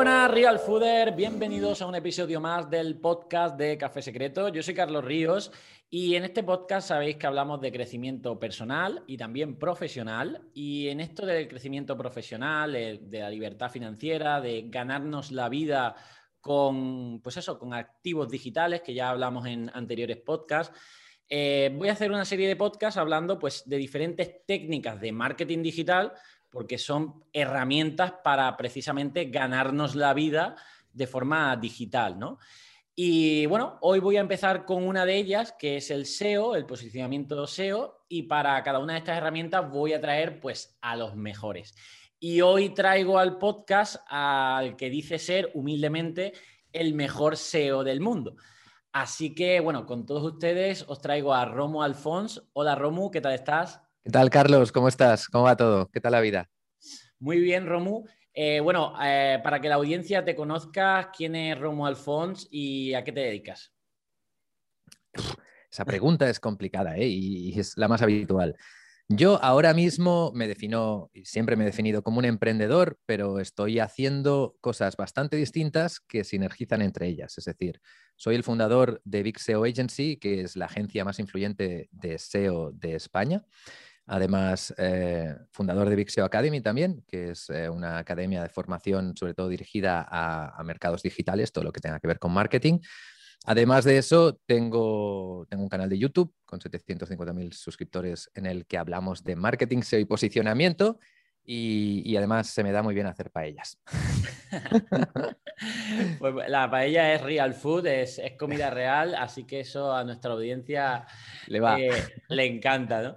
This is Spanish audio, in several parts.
buenas, Real Fooder. Bienvenidos a un episodio más del podcast de Café Secreto. Yo soy Carlos Ríos y en este podcast sabéis que hablamos de crecimiento personal y también profesional. Y en esto del crecimiento profesional, de la libertad financiera, de ganarnos la vida con, pues eso, con activos digitales, que ya hablamos en anteriores podcasts. Eh, voy a hacer una serie de podcasts hablando pues, de diferentes técnicas de marketing digital porque son herramientas para precisamente ganarnos la vida de forma digital, ¿no? Y bueno, hoy voy a empezar con una de ellas, que es el SEO, el posicionamiento SEO, y para cada una de estas herramientas voy a traer pues a los mejores. Y hoy traigo al podcast al que dice ser humildemente el mejor SEO del mundo. Así que bueno, con todos ustedes os traigo a Romo Alfons. Hola Romu, ¿qué tal estás? ¿Qué tal, Carlos? ¿Cómo estás? ¿Cómo va todo? ¿Qué tal la vida? Muy bien, Romu. Eh, bueno, eh, para que la audiencia te conozca, ¿quién es Romu Alfons y a qué te dedicas? Esa pregunta es complicada ¿eh? y es la más habitual. Yo ahora mismo me defino, siempre me he definido como un emprendedor, pero estoy haciendo cosas bastante distintas que sinergizan entre ellas. Es decir, soy el fundador de Big SEO Agency, que es la agencia más influyente de SEO de España. Además, eh, fundador de Vixio Academy también, que es eh, una academia de formación sobre todo dirigida a, mercados digitales, todo lo que tenga que ver con marketing. Además de eso, tengo, tengo un canal de YouTube con 750.000 suscriptores en el que hablamos de marketing, SEO y posicionamiento. Y, además se me da muy bien hacer paellas. pues la paella es real food, es, comida real, así que eso a nuestra audiencia le, va. Eh, le encanta, ¿no?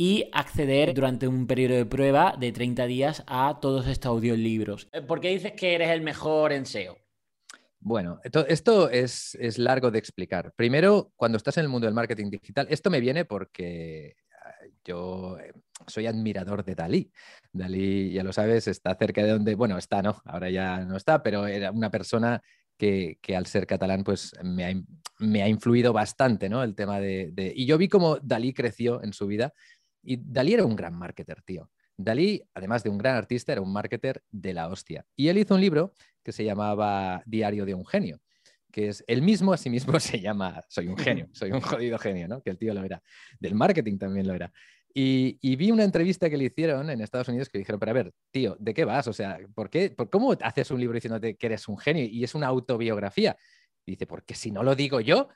y acceder durante un periodo de prueba de 30 días a todos estos audiolibros. Eh, ¿Por qué dices que eres el mejor en SEO? Bueno, esto, es, largo de explicar. Primero, cuando estás en el mundo del marketing digital, esto me viene porque ah, yo eh, soy admirador de Dalí. Dalí, ya lo sabes, está cerca de donde, bueno, está, ¿no? Ahora ya no está, pero era una persona que, al ser catalán, pues me ha, influido bastante, ¿no? El tema de, Y yo vi cómo Dalí creció en su vida y Dalí era un gran marketer, tío. Dalí, además de un gran artista, era un marketer de la hostia. Y él hizo un libro que se llamaba Diario de un genio, que es él mismo a sí mismo se llama Soy un genio, soy un jodido genio, ¿no? Que el tío lo era. Del marketing también lo era. Y, vi una entrevista que le hicieron en Estados Unidos que le dijeron, pero a ver, tío, ¿de qué vas? O sea, ¿por qué? ¿Por ¿Cómo haces un libro diciéndote que eres un genio y es una autobiografía? dice, porque si no lo digo yo,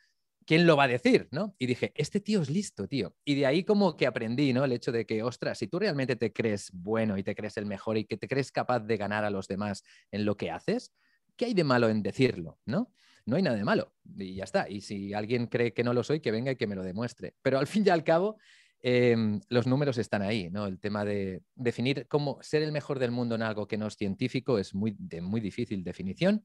¿quién lo va a decir? ¿no? Y dije, este tío es listo, tío. Y de ahí como que aprendí, ¿no? El hecho de que, ostras, si tú realmente te crees bueno y te crees el mejor y que te crees capaz de ganar a los demás en lo que haces, ¿qué hay de malo en decirlo? ¿no? No hay nada de malo y ya está. Y si alguien cree que no lo soy, que venga y que me lo demuestre. Pero al fin y al cabo, em, los números están ahí, ¿no? El tema de definir cómo ser el mejor del mundo en algo que no es científico es muy, de muy difícil definición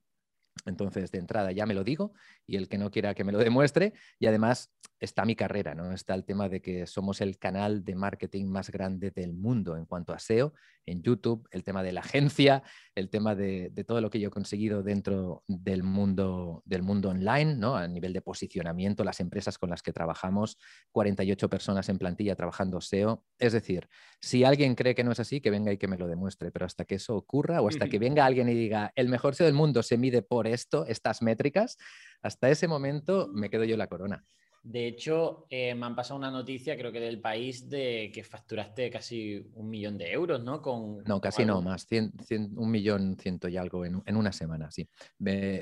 entonces, de entrada ya me lo digo y el que no quiera que me lo demuestre. Y además está mi carrera, ¿no? Está el tema de que somos el canal de marketing más grande del mundo en cuanto a SEO en YouTube, el tema de la agencia, el tema de, todo lo que yo he conseguido dentro del mundo, del mundo online, ¿no? A nivel de posicionamiento, las empresas con las que trabajamos, 48 personas en plantilla trabajando SEO. Es decir, si alguien cree que no es así, que venga y que me lo demuestre. Pero hasta que eso ocurra o hasta que venga alguien y diga, el mejor SEO del mundo se mide por esto, estas métricas, hasta ese momento me quedo yo la corona. De hecho, eh, me han pasado una noticia, creo que del país, de que facturaste casi un millón de euros, ¿no? Con, no, casi no, más, un millón ciento y algo en, una semana, sí.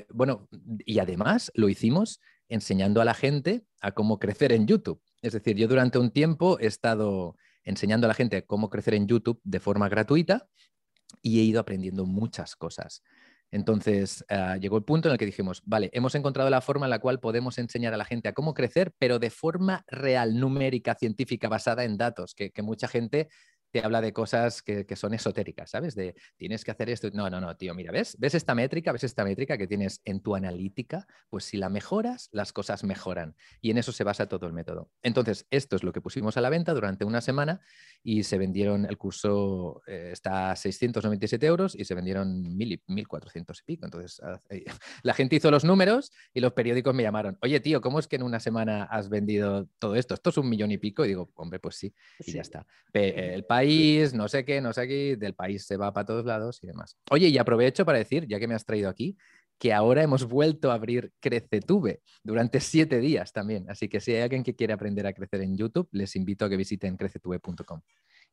bueno, y además lo hicimos enseñando a la gente a cómo crecer en YouTube. Es decir, yo durante un tiempo he estado enseñando a la gente cómo crecer en YouTube de forma gratuita y he ido aprendiendo muchas cosas. Entonces ah, llegó el punto en el que dijimos, vale, hemos encontrado la forma en la cual podemos enseñar a la gente a cómo crecer, pero de forma real, numérica, científica, basada en datos, que, mucha gente te habla de cosas que, son esotéricas, ¿sabes? De tienes que hacer esto. No, no, no, tío, mira, ¿ves? ¿Ves esta métrica? ¿Ves esta métrica que tienes en tu analítica? Pues si la mejoras, las cosas mejoran. Y en eso se basa todo el método. Entonces, esto es lo que pusimos a la venta durante una semana y se vendieron, el curso eh, está a 697 euros y se vendieron 1.000 y 1.400 y pico. Entonces, eh, la gente hizo los números y los periódicos me llamaron, oye, tío, ¿cómo es que en una semana has vendido todo esto? Esto es un millón y pico. Y digo, hombre, pues sí, y ya está. el país, no sé qué, no sé qué, del país se va para todos lados y demás. Oye, y aprovecho para decir, ya que me has traído aquí, que ahora hemos vuelto a abrir Crecetube durante siete días también. Así que si hay alguien que quiere aprender a crecer en YouTube, les invito a que visiten crecetube.com.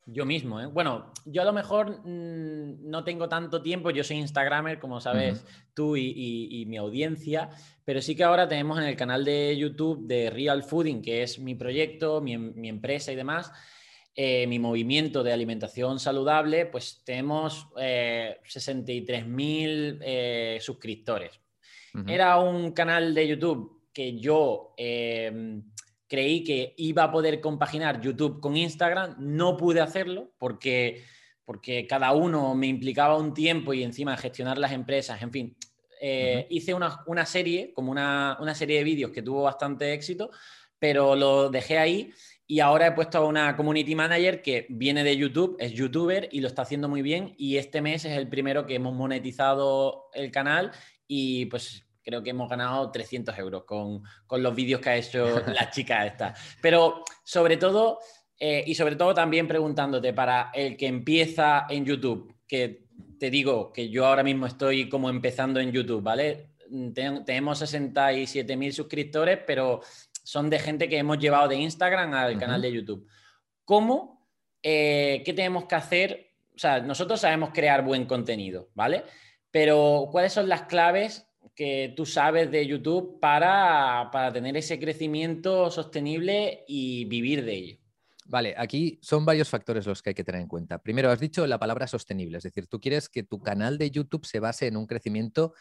Yo mismo, ¿eh? Bueno, yo a lo mejor mm, no tengo tanto tiempo, yo soy Instagramer, como sabes tú y, mi audiencia, pero sí que ahora tenemos en el canal de YouTube de Real Fooding, que es mi proyecto, mi, mi empresa y demás, eh, mi movimiento de alimentación saludable, pues tenemos 63.000 eh, eh, suscriptores. Era un canal de YouTube que yo em, creí que iba a poder compaginar YouTube con Instagram. No pude hacerlo porque, porque cada uno me implicaba un tiempo y encima gestionar las empresas, en fin. Hice una, serie, como una, una serie de vídeos que tuvo bastante éxito, pero lo dejé ahí y ahora he puesto a una community manager que viene de YouTube, es youtuber y lo está haciendo muy bien. Y este mes es el primero que hemos monetizado el canal y pues creo que hemos ganado 300 euros con, los vídeos que ha hecho la chica esta. Pero sobre todo, eh, y sobre todo también preguntándote para el que empieza en YouTube, que te digo que yo ahora mismo estoy como empezando en YouTube, ¿vale? tenemos 67.000 suscriptores, pero son de gente que hemos llevado de Instagram al canal de YouTube. ¿Cómo? Eh, ¿Qué tenemos que hacer? O sea, nosotros sabemos crear buen contenido, ¿vale? Pero ¿cuáles son las claves que tú sabes de YouTube para, para tener ese crecimiento sostenible y vivir de ello? Vale, aquí son varios factores los que hay que tener en cuenta. Primero, has dicho la palabra sostenible, es decir, tú quieres que tu canal de YouTube se base en un crecimiento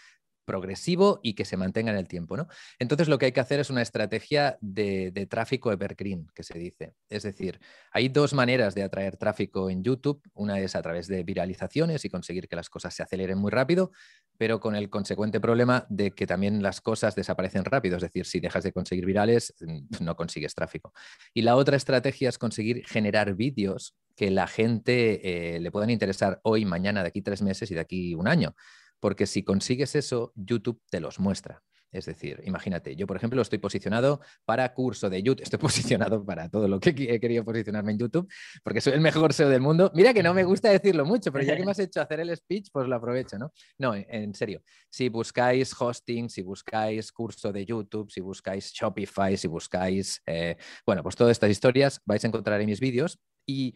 progresivo y que se mantenga en el tiempo. ¿no? Entonces lo que hay que hacer es una estrategia de, tráfico evergreen, que se dice. Es decir, hay dos maneras de atraer tráfico en YouTube. Una es a través de viralizaciones y conseguir que las cosas se aceleren muy rápido, pero con el consecuente problema de que también las cosas desaparecen rápido. Es decir, si dejas de conseguir virales, no consigues tráfico. Y la otra estrategia es conseguir generar vídeos que la gente eh, le puedan interesar hoy, mañana, de aquí tres meses y de aquí un año porque si consigues eso, YouTube te los muestra. Es decir, imagínate, yo por ejemplo estoy posicionado para curso de YouTube, estoy posicionado para todo lo que he querido posicionarme en YouTube, porque soy el mejor SEO del mundo. Mira que no me gusta decirlo mucho, pero ya que me has hecho hacer el speech, pues lo aprovecho, ¿no? No, en serio, si buscáis hosting, si buscáis curso de YouTube, si buscáis Shopify, si buscáis, eh, bueno, pues todas estas historias vais a encontrar en mis vídeos y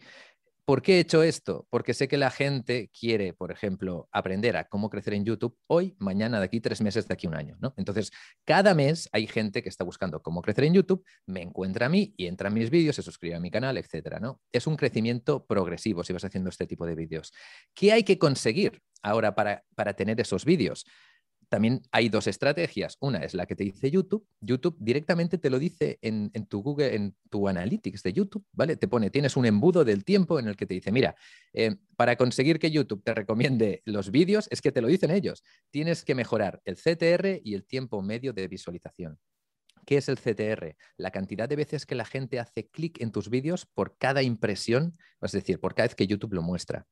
¿Por qué he hecho esto? Porque sé que la gente quiere, por ejemplo, aprender a cómo crecer en YouTube hoy, mañana, de aquí tres meses, de aquí un año. ¿no? Entonces, cada mes hay gente que está buscando cómo crecer en YouTube, me encuentra a mí y entra en mis vídeos, se suscribe a mi canal, etcétera. ¿no? Es un crecimiento progresivo si vas haciendo este tipo de vídeos. ¿Qué hay que conseguir ahora para, para tener esos vídeos? También hay dos estrategias. Una es la que te dice YouTube. YouTube directamente te lo dice en, tu Google, en tu Analytics de YouTube, ¿vale? Te pone, tienes un embudo del tiempo en el que te dice, mira, eh, para conseguir que YouTube te recomiende los vídeos, es que te lo dicen ellos. Tienes que mejorar el CTR y el tiempo medio de visualización. ¿Qué es el CTR? La cantidad de veces que la gente hace clic en tus vídeos por cada impresión, es decir, por cada vez que YouTube lo muestra.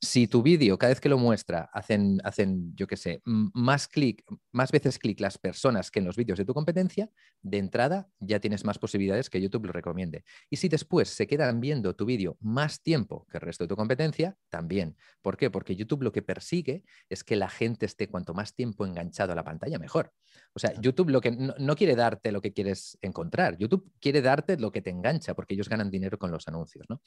Si tu vídeo, cada vez que lo muestra, hacen, hacen yo qué sé, más clic, más veces clic las personas que en los vídeos de tu competencia, de entrada ya tienes más posibilidades que YouTube lo recomiende. Y si después se quedan viendo tu vídeo más tiempo que el resto de tu competencia, también. ¿Por qué? Porque YouTube lo que persigue es que la gente esté cuanto más tiempo enganchado a la pantalla, mejor. O sea, YouTube lo que no, quiere darte lo que quieres encontrar. YouTube quiere darte lo que te engancha, porque ellos ganan dinero con los anuncios. ¿no?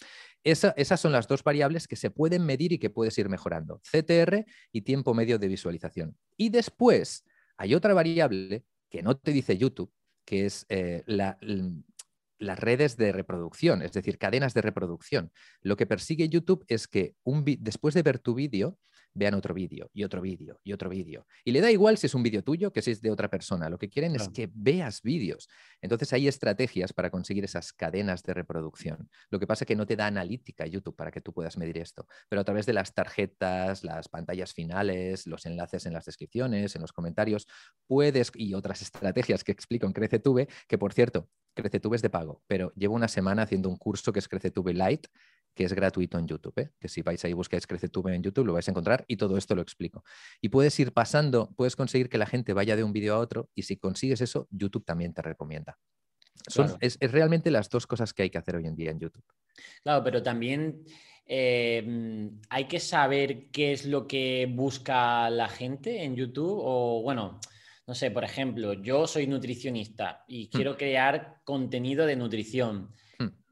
esas son las dos variables que se pueden medir y que puedes ir mejorando. CTR y tiempo medio de visualización. Y después hay otra variable que no te dice YouTube, que es eh, las redes de reproducción, es decir, cadenas de reproducción. Lo que persigue YouTube es que un después de ver tu vídeo, vean otro vídeo y otro vídeo y otro vídeo. Y le da igual si es un vídeo tuyo que si es de otra persona. Lo que quieren es que veas vídeos. Entonces hay estrategias para conseguir esas cadenas de reproducción. Lo que pasa es que no te da analítica YouTube para que tú puedas medir esto, pero a través de las tarjetas, las pantallas finales, los enlaces en las descripciones, en los comentarios, puedes, y otras estrategias que explico en CreceTube, que por cierto, CreceTube es de pago, pero llevo una semana haciendo un curso que es CreceTube Lite, que es gratuito en YouTube. ¿eh? Que si vais ahí y buscáis CreceTube en YouTube, lo vais a encontrar y todo esto lo explico. Y puedes ir pasando, puedes conseguir que la gente vaya de un vídeo a otro y si consigues eso, YouTube también te recomienda. Son, es, realmente las dos cosas que hay que hacer hoy en día en YouTube. Claro, pero también eh, hay que saber qué es lo que busca la gente en YouTube o bueno. No sé, por ejemplo, yo soy nutricionista y hmm. quiero crear contenido de nutrición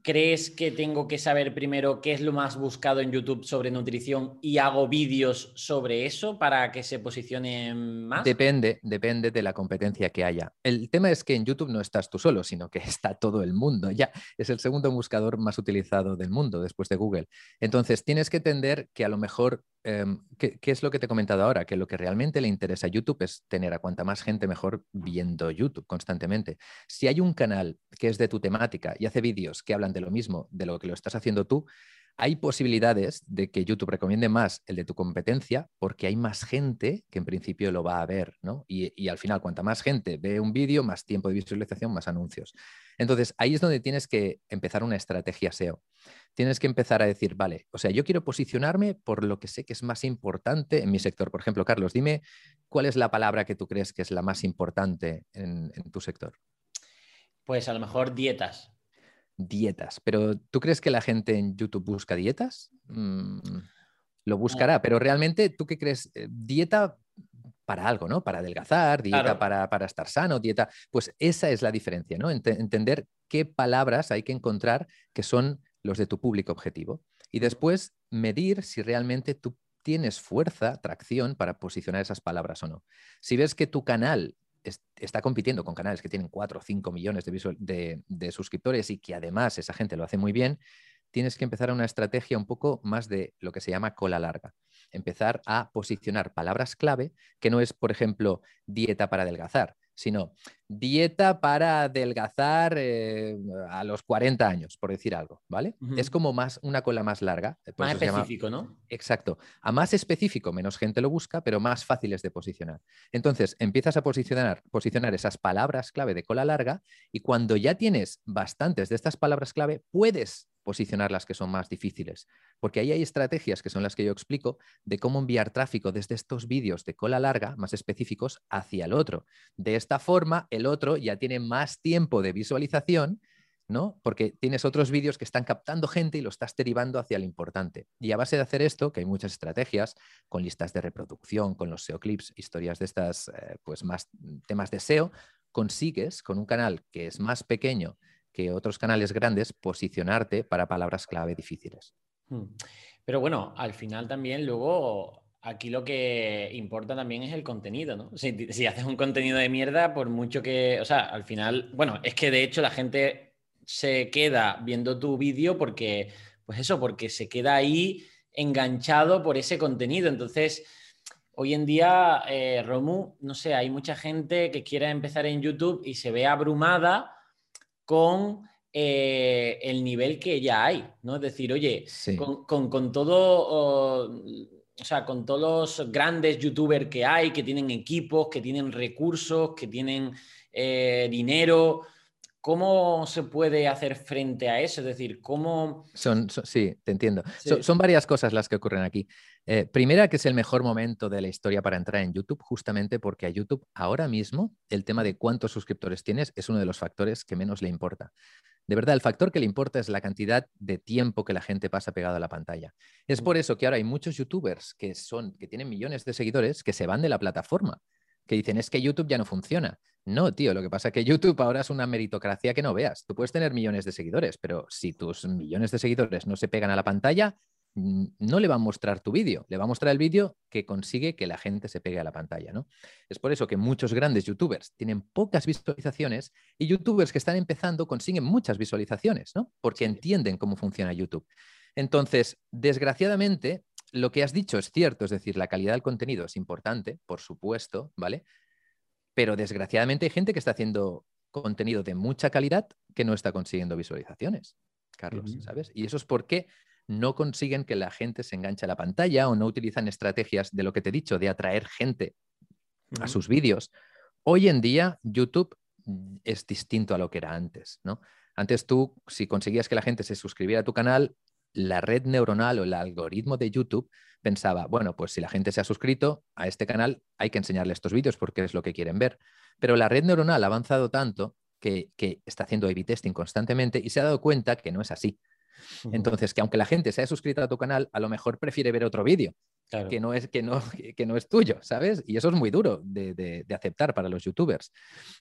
¿Crees que tengo que saber primero qué es lo más buscado en YouTube sobre nutrición y hago vídeos sobre eso para que se posicione más? Depende, depende de la competencia que haya. El tema es que en YouTube no estás tú solo, sino que está todo el mundo. Ya es el segundo buscador más utilizado del mundo después de Google. Entonces tienes que entender que a lo mejor Em, ¿qué, es lo que te he comentado ahora? Que lo que realmente le interesa a YouTube es tener a cuanta más gente mejor viendo YouTube constantemente. Si hay un canal que es de tu temática y hace vídeos que hablan de lo mismo, de lo que lo estás haciendo tú, hay posibilidades de que YouTube recomiende más el de tu competencia porque hay más gente que en principio lo va a ver, ¿no? Y, al final, cuanta más gente ve un vídeo, más tiempo de visualización, más anuncios. Entonces, ahí es donde tienes que empezar una estrategia SEO. Tienes que empezar a decir, vale, o sea, yo quiero posicionarme por lo que sé que es más importante en mi sector. Por ejemplo, Carlos, dime cuál es la palabra que tú crees que es la más importante en, tu sector. Pues a lo mejor dietas. Dietas, pero ¿tú crees que la gente en YouTube busca dietas? Mm, lo buscará, pero realmente, ¿tú qué crees? Eh, dieta para algo, ¿no? Para adelgazar, dieta para, estar sano, dieta. Pues esa es la diferencia, ¿no? entender qué palabras hay que encontrar que son los de tu público objetivo. Y después medir si realmente tú tienes fuerza, tracción para posicionar esas palabras o no. Si ves que tu canal está compitiendo con canales que tienen 4 o 5 millones de, de, suscriptores y que además esa gente lo hace muy bien, tienes que empezar una estrategia un poco más de lo que se llama cola larga. Empezar a posicionar palabras clave que no es, por ejemplo, dieta para adelgazar, sino dieta para adelgazar eh, a los 40 años, por decir algo, ¿vale? Es como más una cola más larga. Más específico, ¿no? Exacto. A más específico, menos gente lo busca, pero más fáciles de posicionar. Entonces, empiezas a posicionar, posicionar esas palabras clave de cola larga y cuando ya tienes bastantes de estas palabras clave, puedes posicionar las que son más difíciles. Porque ahí hay estrategias que son las que yo explico de cómo enviar tráfico desde estos vídeos de cola larga, más específicos, hacia el otro. De esta forma, el otro ya tiene más tiempo de visualización, ¿no? Porque tienes otros vídeos que están captando gente y lo estás derivando hacia lo importante. Y a base de hacer esto, que hay muchas estrategias con listas de reproducción, con los SEO clips, historias de estas, eh, pues más temas de SEO, consigues con un canal que es más pequeño que otros canales grandes posicionarte para palabras clave difíciles. Hmm. Pero bueno, al final también luego aquí lo que importa también es el contenido, ¿no? Si, si, haces un contenido de mierda, por mucho que, o sea, al final, bueno, es que de hecho la gente se queda viendo tu vídeo porque, pues eso, porque se queda ahí enganchado por ese contenido. Entonces, hoy en día, eh, Romu, no sé, hay mucha gente que quiere empezar en YouTube y se ve abrumada con eh, el nivel que ya hay, ¿no? Es decir, oye, con, todo, o, sea, con todos los grandes youtubers que hay, que tienen equipos, que tienen recursos, que tienen eh, dinero, ¿Cómo se puede hacer frente a eso? Es decir, ¿cómo...? Son, sí, te entiendo. Son, varias cosas las que ocurren aquí. Eh, primera, que es el mejor momento de la historia para entrar en YouTube, justamente porque a YouTube ahora mismo el tema de cuántos suscriptores tienes es uno de los factores que menos le importa. De verdad, el factor que le importa es la cantidad de tiempo que la gente pasa pegado a la pantalla. Es por eso que ahora hay muchos youtubers que, son, que tienen millones de seguidores que se van de la plataforma que dicen es que YouTube ya no funciona. No, tío, lo que pasa es que YouTube ahora es una meritocracia que no veas. Tú puedes tener millones de seguidores, pero si tus millones de seguidores no se pegan a la pantalla, no le va a mostrar tu vídeo, le va a mostrar el vídeo que consigue que la gente se pegue a la pantalla, ¿no? Es por eso que muchos grandes youtubers tienen pocas visualizaciones y youtubers que están empezando consiguen muchas visualizaciones, ¿no? Porque entienden cómo funciona YouTube. Entonces, desgraciadamente, lo que has dicho es cierto, es decir, la calidad del contenido es importante, por supuesto, ¿vale? Pero desgraciadamente hay gente que está haciendo contenido de mucha calidad que no está consiguiendo visualizaciones, Carlos, ¿sabes? Y eso es porque no consiguen que la gente se enganche a la pantalla o no utilizan estrategias de lo que te he dicho, de atraer gente a sus vídeos. Hoy en día, YouTube mm, es distinto a lo que era antes, ¿no? Antes tú, si conseguías que la gente se suscribiera a tu canal, la red neuronal o el algoritmo de YouTube pensaba, bueno, pues si la gente se ha suscrito a este canal, hay que enseñarle estos vídeos porque es lo que quieren ver. Pero la red neuronal ha avanzado tanto que, está haciendo A-B testing constantemente y se ha dado cuenta que no es así. Entonces, que aunque la gente se haya suscrito a tu canal, a lo mejor prefiere ver otro vídeo que, no es, que, no, que no es tuyo, ¿sabes? Y eso es muy duro de, aceptar para los youtubers.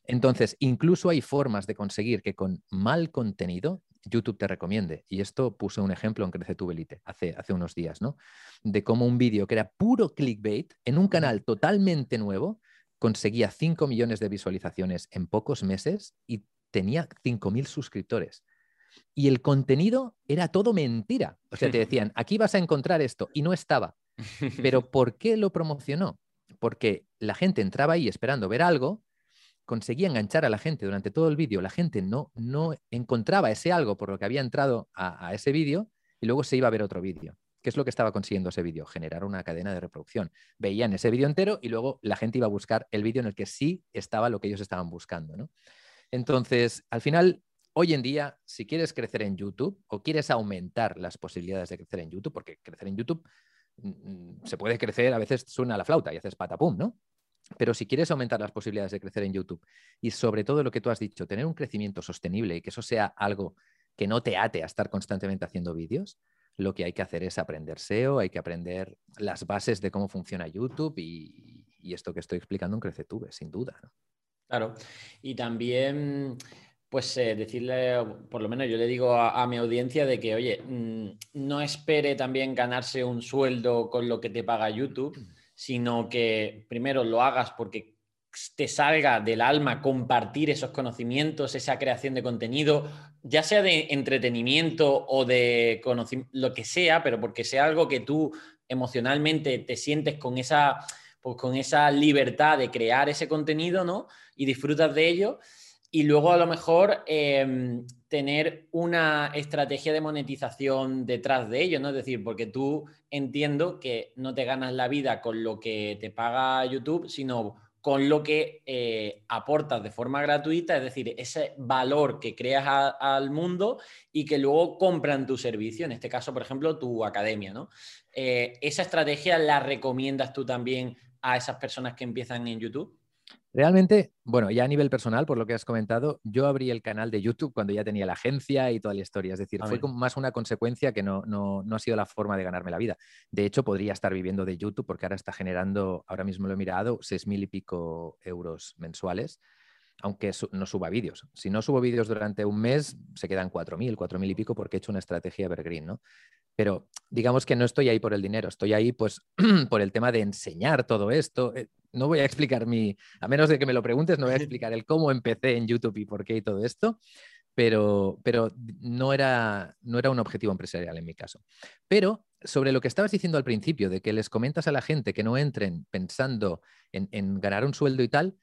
Entonces, incluso hay formas de conseguir que con mal contenido YouTube te recomiende. Y esto puse un ejemplo en Crece tu Elite hace, hace unos días, ¿no? De cómo un vídeo que era puro clickbait en un canal totalmente nuevo conseguía 5 millones de visualizaciones en pocos meses y tenía 5.000 suscriptores. Y el contenido era todo mentira. O sea, te decían, aquí vas a encontrar esto y no estaba. Pero ¿por qué lo promocionó? Porque la gente entraba ahí esperando ver algo, conseguía enganchar a la gente durante todo el vídeo, la gente no, no encontraba ese algo por lo que había entrado a, ese vídeo y luego se iba a ver otro vídeo. ¿Qué es lo que estaba consiguiendo ese vídeo? Generar una cadena de reproducción. Veían ese vídeo entero y luego la gente iba a buscar el vídeo en el que sí estaba lo que ellos estaban buscando. ¿no? Entonces, al final, hoy en día, si quieres crecer en YouTube o quieres aumentar las posibilidades de crecer en YouTube, porque crecer en YouTube Mm, se puede crecer, a veces suena la flauta y haces patapum, ¿no? Pero si quieres aumentar las posibilidades de crecer en YouTube y sobre todo lo que tú has dicho, tener un crecimiento sostenible y que eso sea algo que no te ate a estar constantemente haciendo vídeos, lo que hay que hacer es aprender SEO, hay que aprender las bases de cómo funciona YouTube y, esto que estoy explicando en CreceTube, sin duda. Claro. Y también pues eh, decirle, por lo menos yo le digo a, mi audiencia de que, oye, mm, no espere también ganarse un sueldo con lo que te paga YouTube, sino que primero lo hagas porque te salga del alma compartir esos conocimientos, esa creación de contenido, ya sea de entretenimiento o de conocimiento, lo que sea, pero porque sea algo que tú emocionalmente te sientes con esa, pues con esa libertad de crear ese contenido, ¿no? Y disfrutas de ello y luego a lo mejor em, tener una estrategia de monetización detrás de ello, ¿no? Es decir, porque tú entiendo que no te ganas la vida con lo que te paga YouTube, sino con lo que eh, aportas de forma gratuita, es decir, ese valor que creas al mundo y que luego compran tu servicio, en este caso, por ejemplo, tu academia, ¿no? Eh, ¿Esa estrategia la recomiendas tú también a esas personas que empiezan en YouTube? Realmente, bueno, ya a nivel personal, por lo que has comentado, yo abrí el canal de YouTube cuando ya tenía la agencia y toda la historia. Es decir, fue más una consecuencia que no, no, no, ha sido la forma de ganarme la vida. De hecho, podría estar viviendo de YouTube porque ahora está generando, ahora mismo lo he mirado, seis mil y pico euros mensuales, aunque no suba vídeos. Si no subo vídeos durante un mes, se quedan cuatro mil, cuatro mil y pico porque he hecho una estrategia evergreen, ¿no? Pero digamos que no estoy ahí por el dinero, estoy ahí pues por el tema de enseñar todo esto. Eh, no voy a explicar mi, a menos de que me lo preguntes, no voy a explicar el cómo empecé en YouTube y por qué y todo esto, pero, pero no, era, no era un objetivo empresarial en mi caso. Pero sobre lo que estabas diciendo al principio, de que les comentas a la gente que no entren pensando en, en ganar un sueldo y tal,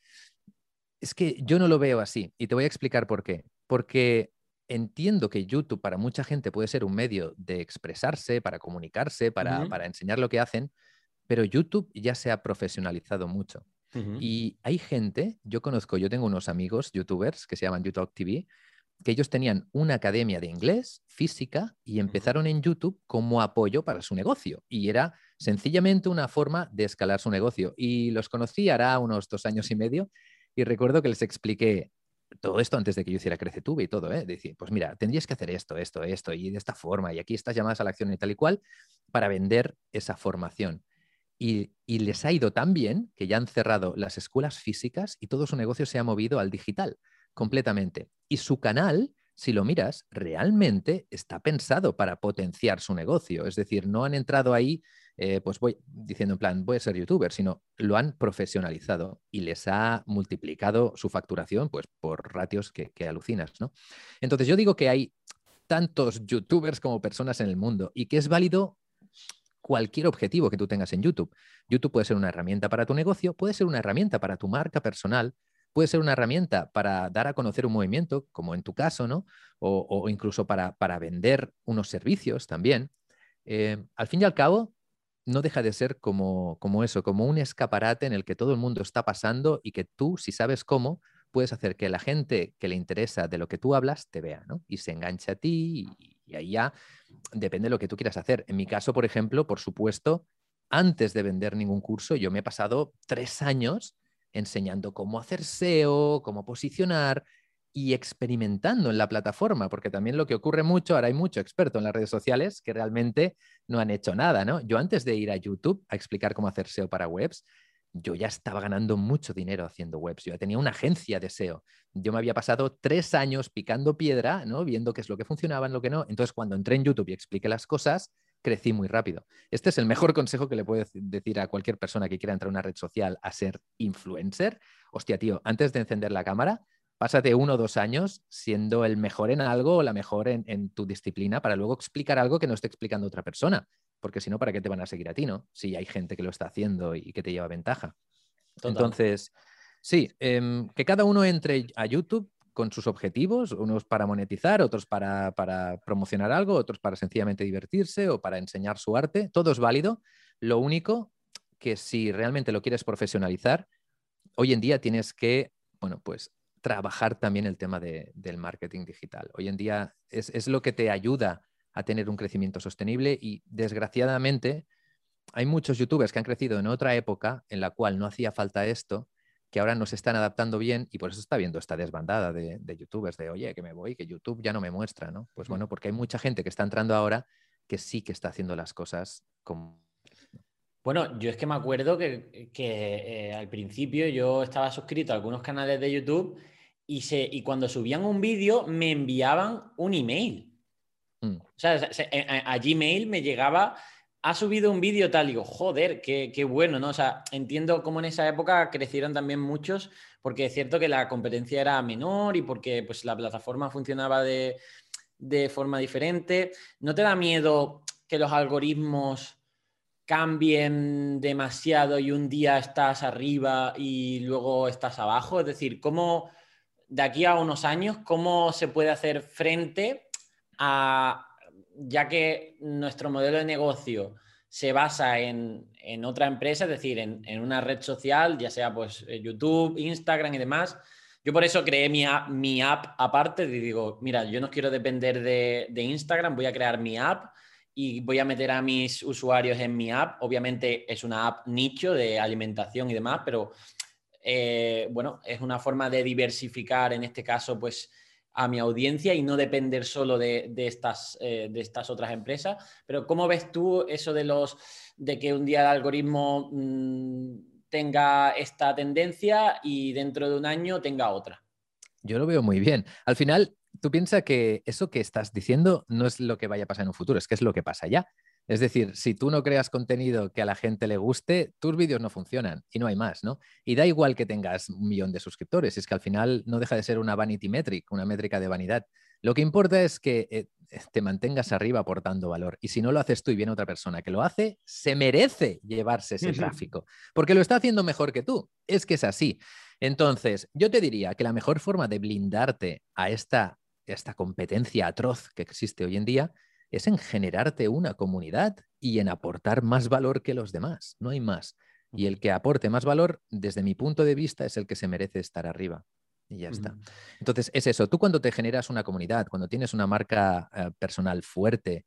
es que yo no lo veo así y te voy a explicar por qué. Porque entiendo que YouTube para mucha gente puede ser un medio de expresarse, para comunicarse, para, para enseñar lo que hacen, pero YouTube ya se ha profesionalizado mucho. Y hay gente, yo conozco, yo tengo unos amigos youtubers que se llaman YouTube TV, que ellos tenían una academia de inglés, física, y empezaron en YouTube como apoyo para su negocio. Y era sencillamente una forma de escalar su negocio. Y los conocí hará unos dos años y medio, y recuerdo que les expliqué todo esto antes de que yo hiciera CreceTube y todo, ¿eh? Decir, pues mira, tendrías que hacer esto, esto, esto, y de esta forma, y aquí estás llamadas a la acción y tal y cual, para vender esa formación. Y, les ha ido tan bien que ya han cerrado las escuelas físicas y todo su negocio se ha movido al digital completamente. Y su canal, si lo miras, realmente está pensado para potenciar su negocio. Es decir, no han entrado ahí, eh, pues voy diciendo en plan, voy a ser youtuber, sino lo han profesionalizado y les ha multiplicado su facturación pues por ratios que, alucinas. ¿no? Entonces yo digo que hay tantos youtubers como personas en el mundo y que es válido cualquier objetivo que tú tengas en YouTube. YouTube puede ser una herramienta para tu negocio, puede ser una herramienta para tu marca personal, puede ser una herramienta para dar a conocer un movimiento, como en tu caso, ¿no? O, incluso para, para, vender unos servicios también. Eh, al fin y al cabo, no deja de ser como, como eso, como un escaparate en el que todo el mundo está pasando y que tú, si sabes cómo, puedes hacer que la gente que le interesa de lo que tú hablas te vea, ¿no? Y se enganche a ti y, ahí ya depende de lo que tú quieras hacer. En mi caso, por ejemplo, por supuesto, antes de vender ningún curso, yo me he pasado tres años enseñando cómo hacer SEO, cómo posicionar y experimentando en la plataforma, porque también lo que ocurre mucho, ahora hay mucho experto en las redes sociales que realmente no han hecho nada, ¿no? Yo antes de ir a YouTube a explicar cómo hacer SEO para webs, yo ya estaba ganando mucho dinero haciendo webs, yo ya tenía una agencia de SEO. Yo me había pasado tres años picando piedra, ¿no? Viendo qué es lo que funcionaba, lo que no. Entonces, cuando entré en YouTube y expliqué las cosas, crecí muy rápido. Este es el mejor consejo que le puedo decir a cualquier persona que quiera entrar a una red social a ser influencer. Hostia, tío, antes de encender la cámara, pásate uno o dos años siendo el mejor en algo o la mejor en, en, tu disciplina para luego explicar algo que no esté explicando otra persona porque si no, ¿para qué te van a seguir a ti, no? Si hay gente que lo está haciendo y que te lleva ventaja. Entonces, sí, em, que cada uno entre a YouTube con sus objetivos, unos para monetizar, otros para, para, promocionar algo, otros para sencillamente divertirse o para enseñar su arte, todo es válido. Lo único que si realmente lo quieres profesionalizar, hoy en día tienes que, bueno, pues trabajar también el tema del marketing digital. Hoy en día es, es lo que te ayuda a tener un crecimiento sostenible y desgraciadamente hay muchos youtubers que han crecido en otra época en la cual no hacía falta esto, que ahora no se están adaptando bien y por eso está viendo esta desbandada de, youtubers de, oye, que me voy, que YouTube ya no me muestra, ¿no? Pues bueno, porque hay mucha gente que está entrando ahora que sí que está haciendo las cosas como... Bueno, yo es que me acuerdo que, eh, al principio yo estaba suscrito a algunos canales de YouTube y, se, y cuando subían un vídeo me enviaban un email. Mm. O sea, a, Gmail me llegaba, ha subido un vídeo tal, y digo, joder, qué, bueno, ¿no? O sea, entiendo cómo en esa época crecieron también muchos, porque es cierto que la competencia era menor y porque pues, la plataforma funcionaba de, de forma diferente. ¿No te da miedo que los algoritmos cambien demasiado y un día estás arriba y luego estás abajo? Es decir, ¿cómo de aquí a unos años, cómo se puede hacer frente ya que nuestro modelo de negocio se basa en, otra empresa, es decir, en, una red social, ya sea pues YouTube, Instagram y demás. Yo por eso creé mi app, mi app aparte y digo, mira, yo no quiero depender de, Instagram, voy a crear mi app y voy a meter a mis usuarios en mi app. Obviamente es una app nicho de alimentación y demás, pero eh, bueno, es una forma de diversificar en este caso, pues a mi audiencia y no depender solo de, estas, eh, de estas otras empresas. Pero ¿cómo ves tú eso de, los, de que un día el algoritmo mm, tenga esta tendencia y dentro de un año tenga otra? Yo lo veo muy bien. Al final, tú piensas que eso que estás diciendo no es lo que vaya a pasar en un futuro, es que es lo que pasa ya. Es decir, si tú no creas contenido que a la gente le guste, tus vídeos no funcionan y no hay más, ¿no? Y da igual que tengas un millón de suscriptores, es que al final no deja de ser una vanity metric, una métrica de vanidad. Lo que importa es que eh, te mantengas arriba aportando valor. Y si no lo haces tú y viene otra persona que lo hace, se merece llevarse ese tráfico, porque lo está haciendo mejor que tú. Es que es así. Entonces, yo te diría que la mejor forma de blindarte a esta, esta competencia atroz que existe hoy en día es en generarte una comunidad y en aportar más valor que los demás, no hay más. Y el que aporte más valor, desde mi punto de vista, es el que se merece estar arriba. Y ya está. Entonces, es eso. Tú cuando te generas una comunidad, cuando tienes una marca eh, personal fuerte,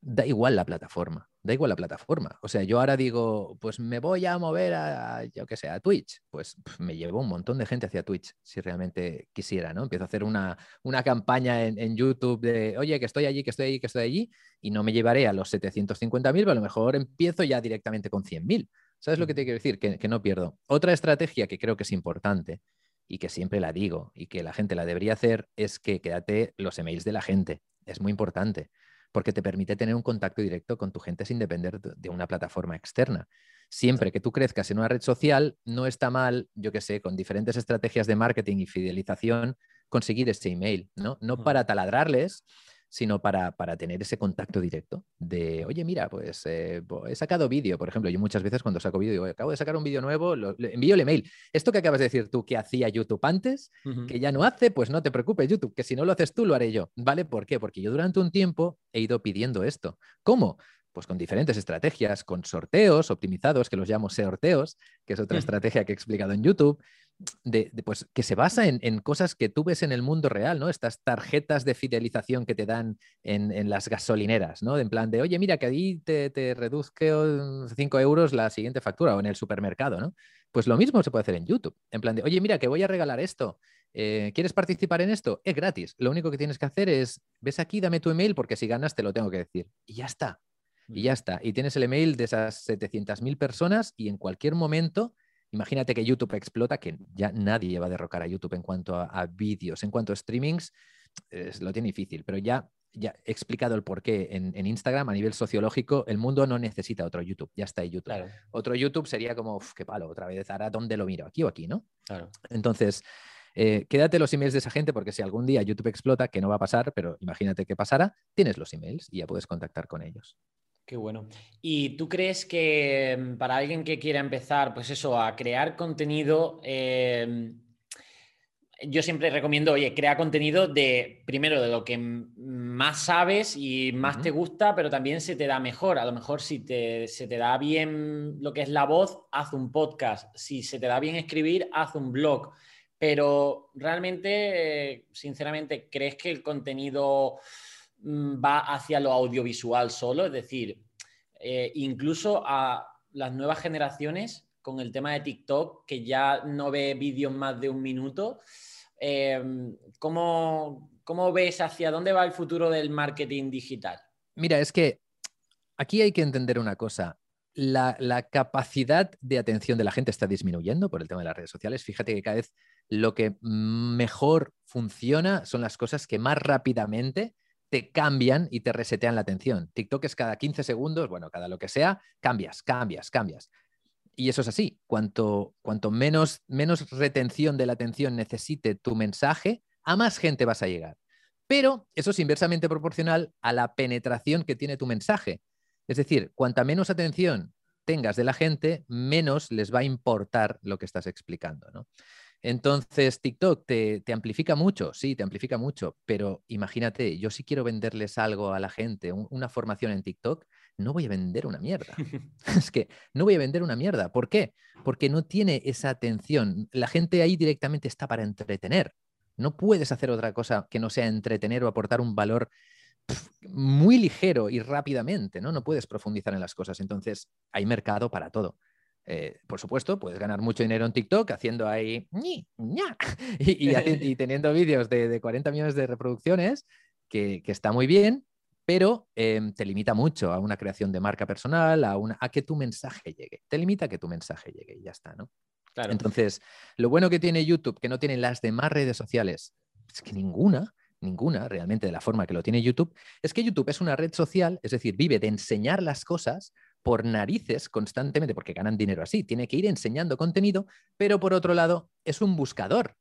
da igual la plataforma, da igual la plataforma. O sea, yo ahora digo, pues me voy a mover a, yo que sé, a Twitch. Pues me llevo un montón de gente hacia Twitch, si realmente quisiera, ¿no? Empiezo a hacer una, una campaña en, YouTube de, oye, que estoy allí, que estoy allí, que estoy allí, y no me llevaré a los 750.000, pero a lo mejor empiezo ya directamente con 100.000. ¿Sabes lo que te quiero decir? Que, que no pierdo. Otra estrategia que creo que es importante y que siempre la digo y que la gente la debería hacer es que quédate los emails de la gente. Es muy importante porque te permite tener un contacto directo con tu gente sin depender de una plataforma externa. Siempre que tú crezcas en una red social, no está mal, yo que sé, con diferentes estrategias de marketing y fidelización, conseguir ese email, ¿no? No para taladrarles, sino para, tener ese contacto directo de, oye, mira, pues eh, he sacado vídeo, por ejemplo, yo muchas veces cuando saco vídeo digo, acabo de sacar un vídeo nuevo, envío el email. Esto que acabas de decir tú que hacía YouTube antes, que ya no hace, pues no te preocupes, YouTube, que si no lo haces tú, lo haré yo. ¿Vale? ¿Por qué? Porque yo durante un tiempo he ido pidiendo esto. ¿Cómo? Pues con diferentes estrategias, con sorteos optimizados, que los llamo sorteos, que es otra estrategia que he explicado en YouTube, de, pues, que se basa en, cosas que tú ves en el mundo real, ¿no? Estas tarjetas de fidelización que te dan en, las gasolineras, ¿no? En plan de, oye, mira, que ahí te, te reduzco 5 euros la siguiente factura o en el supermercado, ¿no? Pues lo mismo se puede hacer en YouTube. En plan de, oye, mira, que voy a regalar esto. Eh, ¿Quieres participar en esto? Es gratis. Lo único que tienes que hacer es, ves aquí, dame tu email porque si ganas te lo tengo que decir. Y ya está. Y ya está. Y tienes el email de esas 700.000 personas y en cualquier momento Imagínate que YouTube explota, que ya nadie va a derrocar a YouTube en cuanto a, vídeos, en cuanto a streamings, lo tiene difícil, pero ya, ya he explicado el porqué en, en, Instagram a nivel sociológico, el mundo no necesita otro YouTube, ya está YouTube. Otro YouTube sería como, qué palo, otra vez, ahora dónde lo miro, aquí o aquí, ¿no? Claro. Entonces, eh, quédate los emails de esa gente porque si algún día YouTube explota, que no va a pasar, pero imagínate que pasara, tienes los emails y ya puedes contactar con ellos. Qué bueno. ¿Y tú crees que mm, para alguien que quiera empezar, pues eso, a crear contenido, em, yo siempre recomiendo, oye, crea contenido de, primero, de lo que más sabes y más te gusta, pero también se te da mejor. A lo mejor si se te da bien lo que es la voz, haz un podcast. Si se te da bien escribir, haz un blog. Pero realmente, sinceramente, ¿crees que el contenido va hacia lo audiovisual solo, es decir, eh, incluso a las nuevas generaciones con el tema de TikTok, que ya no ve vídeos más de un minuto. Eh, ¿cómo, ves hacia dónde va el futuro del marketing digital? Mira, es que aquí hay que entender una cosa. La, capacidad de atención de la gente está disminuyendo por el tema de las redes sociales. Fíjate que cada vez lo que mejor funciona son las cosas que más rápidamente te cambian y te resetean la atención. TikTok es cada 15 segundos, bueno, cada lo que sea, cambias, cambias, cambias. Y eso es así. Cuanto, cuanto menos, menos retención de la atención necesite tu mensaje, a más gente vas a llegar. Pero eso es inversamente proporcional a la penetración que tiene tu mensaje. Es decir, cuanta menos atención tengas de la gente, menos les va a importar lo que estás explicando. ¿no? Entonces, TikTok te, amplifica mucho, sí, te amplifica mucho, pero imagínate, yo si quiero venderles algo a la gente, una formación en TikTok, no voy a vender una mierda. es que no voy a vender una mierda. ¿Por qué? Porque no tiene esa atención. La gente ahí directamente está para entretener. No puedes hacer otra cosa que no sea entretener o aportar un valor muy ligero y rápidamente, ¿no? No puedes profundizar en las cosas. Entonces, hay mercado para todo. Eh, por supuesto, puedes ganar mucho dinero en TikTok haciendo ahí y, teniendo vídeos de, 40 millones de reproducciones, que, está muy bien, pero em, te limita mucho a una creación de marca personal, a, una, a que tu mensaje llegue. Te limita a que tu mensaje llegue y ya está, ¿no? Claro. Entonces, lo bueno que tiene YouTube, que no tienen las demás redes sociales, es que ninguna, ninguna realmente de la forma que lo tiene YouTube, es que YouTube es una red social, es decir, vive de enseñar las cosas por narices constantemente, porque ganan dinero así, tiene que ir enseñando contenido, pero por otro lado es un buscador.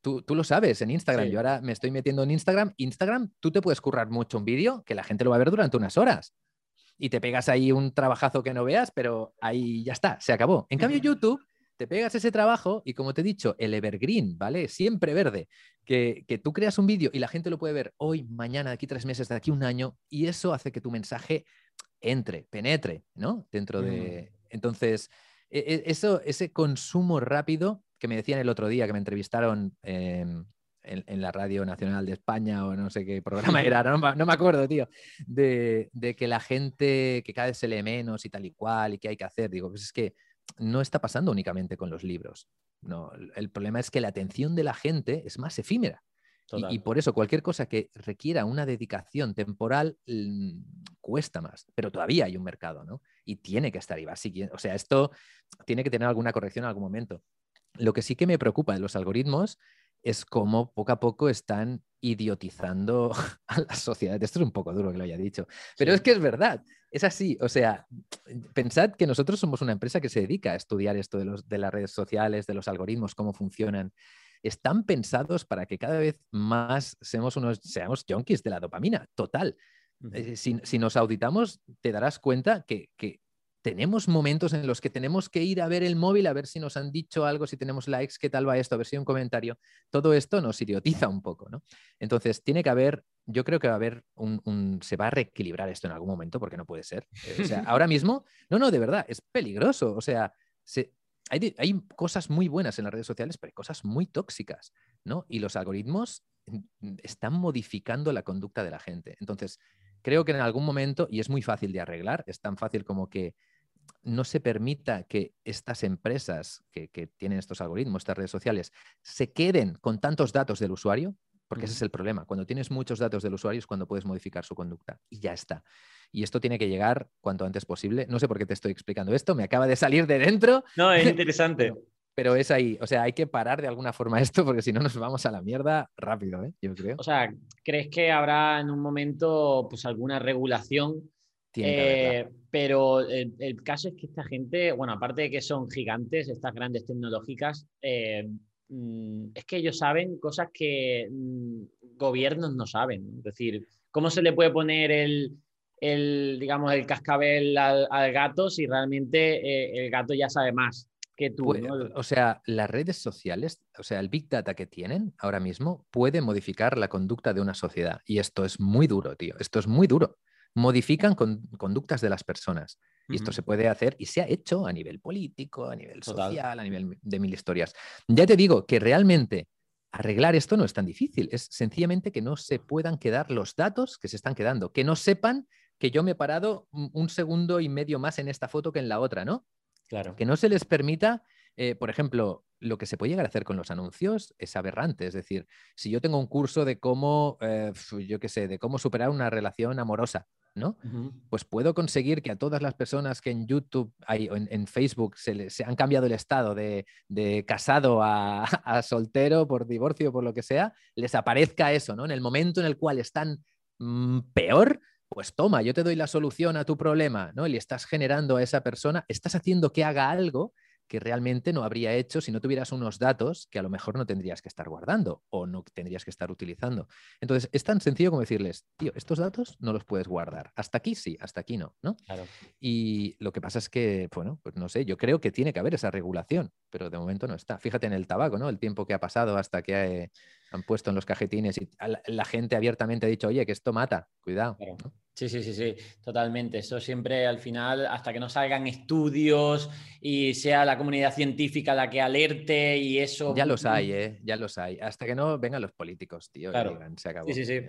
Tú, lo sabes en Instagram, yo ahora me estoy metiendo en Instagram, Instagram, tú te puedes currar mucho un vídeo que la gente lo va a ver durante unas horas y te pegas ahí un trabajazo que no veas, pero ahí ya está, se acabó. En cambio, YouTube, te pegas ese trabajo y como te he dicho, el evergreen, ¿vale? Siempre verde, que, que tú creas un vídeo y la gente lo puede ver hoy, mañana, de aquí tres meses, de aquí un año, y eso hace que tu mensaje entre, penetre, ¿no? Dentro de... Mm. Entonces, e, e, eso, ese consumo rápido que me decían el otro día, que me entrevistaron en, la Radio Nacional de España o no sé qué programa era, no, me acuerdo, tío, de, que la gente, que cada vez se lee menos y tal y cual y qué hay que hacer. Digo, pues es que no está pasando únicamente con los libros. No, el problema es que la atención de la gente es más efímera. Y, por eso cualquier cosa que requiera una dedicación temporal cuesta más, pero todavía hay un mercado, ¿no? Y tiene que estar ahí. O sea, esto tiene que tener alguna corrección en algún momento. Lo que sí que me preocupa de los algoritmos es cómo poco a poco están idiotizando a la sociedad. Esto es un poco duro que lo haya dicho, pero es que es verdad, es así. O sea, pensad que nosotros somos una empresa que se dedica a estudiar esto de, los, de las redes sociales, de los algoritmos, cómo funcionan. Están pensados para que cada vez más seamos unos, seamos junkies de la dopamina, total. Eh, si, nos auditamos, te darás cuenta que, que, tenemos momentos en los que tenemos que ir a ver el móvil, a ver si nos han dicho algo, si tenemos likes, qué tal va esto, a ver si hay un comentario. Todo esto nos idiotiza un poco, ¿no? Entonces, tiene que haber, yo creo que va a haber un, se va a reequilibrar esto en algún momento, porque no puede ser. Eh, o sea, ahora mismo, no, no, de verdad, es peligroso. O sea, hay, cosas muy buenas en las redes sociales, pero hay cosas muy tóxicas, ¿no? Y los algoritmos están modificando la conducta de la gente. Entonces, creo que en algún momento, y es muy fácil de arreglar, es tan fácil como que no se permita que estas empresas que, tienen estos algoritmos, estas redes sociales, se queden con tantos datos del usuario, porque ese es el problema. Cuando tienes muchos datos del usuario es cuando puedes modificar su conducta y ya está. Y esto tiene que llegar cuanto antes posible. No sé por qué te estoy explicando esto, me acaba de salir de dentro. No, es interesante. pero, es ahí, o sea, hay que parar de alguna forma esto porque si no nos vamos a la mierda rápido, ¿eh? yo creo. O sea, ¿crees que habrá en un momento pues alguna regulación eh, pero el, caso es que esta gente, bueno, aparte de que son gigantes, estas grandes tecnológicas, eh, es que ellos saben cosas que mm, gobiernos no saben. Es decir, ¿cómo se le puede poner el, el digamos, el cascabel al, gato si realmente eh, el gato ya sabe más? Que tú, pues, O sea, las redes sociales, o sea, el Big Data que tienen ahora mismo puede modificar la conducta de una sociedad. Y esto es muy duro, tío. Esto es muy duro modifican conductas de las personas. Y esto se puede hacer y se ha hecho a nivel político, a nivel social, a nivel de mil historias. Ya te digo que realmente arreglar esto no es tan difícil, es sencillamente que no se puedan quedar los datos que se están quedando, que no sepan que yo me he parado un segundo y medio más en esta foto que en la otra, ¿no? Claro. Que no se les permita, eh, por ejemplo, lo que se puede llegar a hacer con los anuncios es aberrante. Es decir, si yo tengo un curso de cómo, eh, yo qué sé, de cómo superar una relación amorosa, ¿no? Pues puedo conseguir que a todas las personas que en YouTube hay, o en, Facebook se, se, han cambiado el estado de, casado a, soltero por divorcio, por lo que sea, les aparezca eso, ¿no? En el momento en el cual están mm, peor, pues toma, yo te doy la solución a tu problema, ¿no? Y le estás generando a esa persona, estás haciendo que haga algo que realmente no habría hecho si no tuvieras unos datos que a lo mejor no tendrías que estar guardando o no tendrías que estar utilizando. Entonces, es tan sencillo como decirles, tío, estos datos no los puedes guardar. Hasta aquí sí, hasta aquí no, ¿no? Y lo que pasa es que, bueno, pues no sé, yo creo que tiene que haber esa regulación, pero de momento no está. Fíjate en el tabaco, ¿no? El tiempo que ha pasado hasta que eh, han puesto en los cajetines y la, gente abiertamente ha dicho, oye, que esto mata, cuidado. Sí, sí, sí, sí, totalmente. Eso siempre al final, hasta que no salgan estudios y sea la comunidad científica la que alerte y eso. Ya los hay, ¿eh? Ya los hay. Hasta que no vengan los políticos, tío. Claro. se acabó. Sí, sí, sí.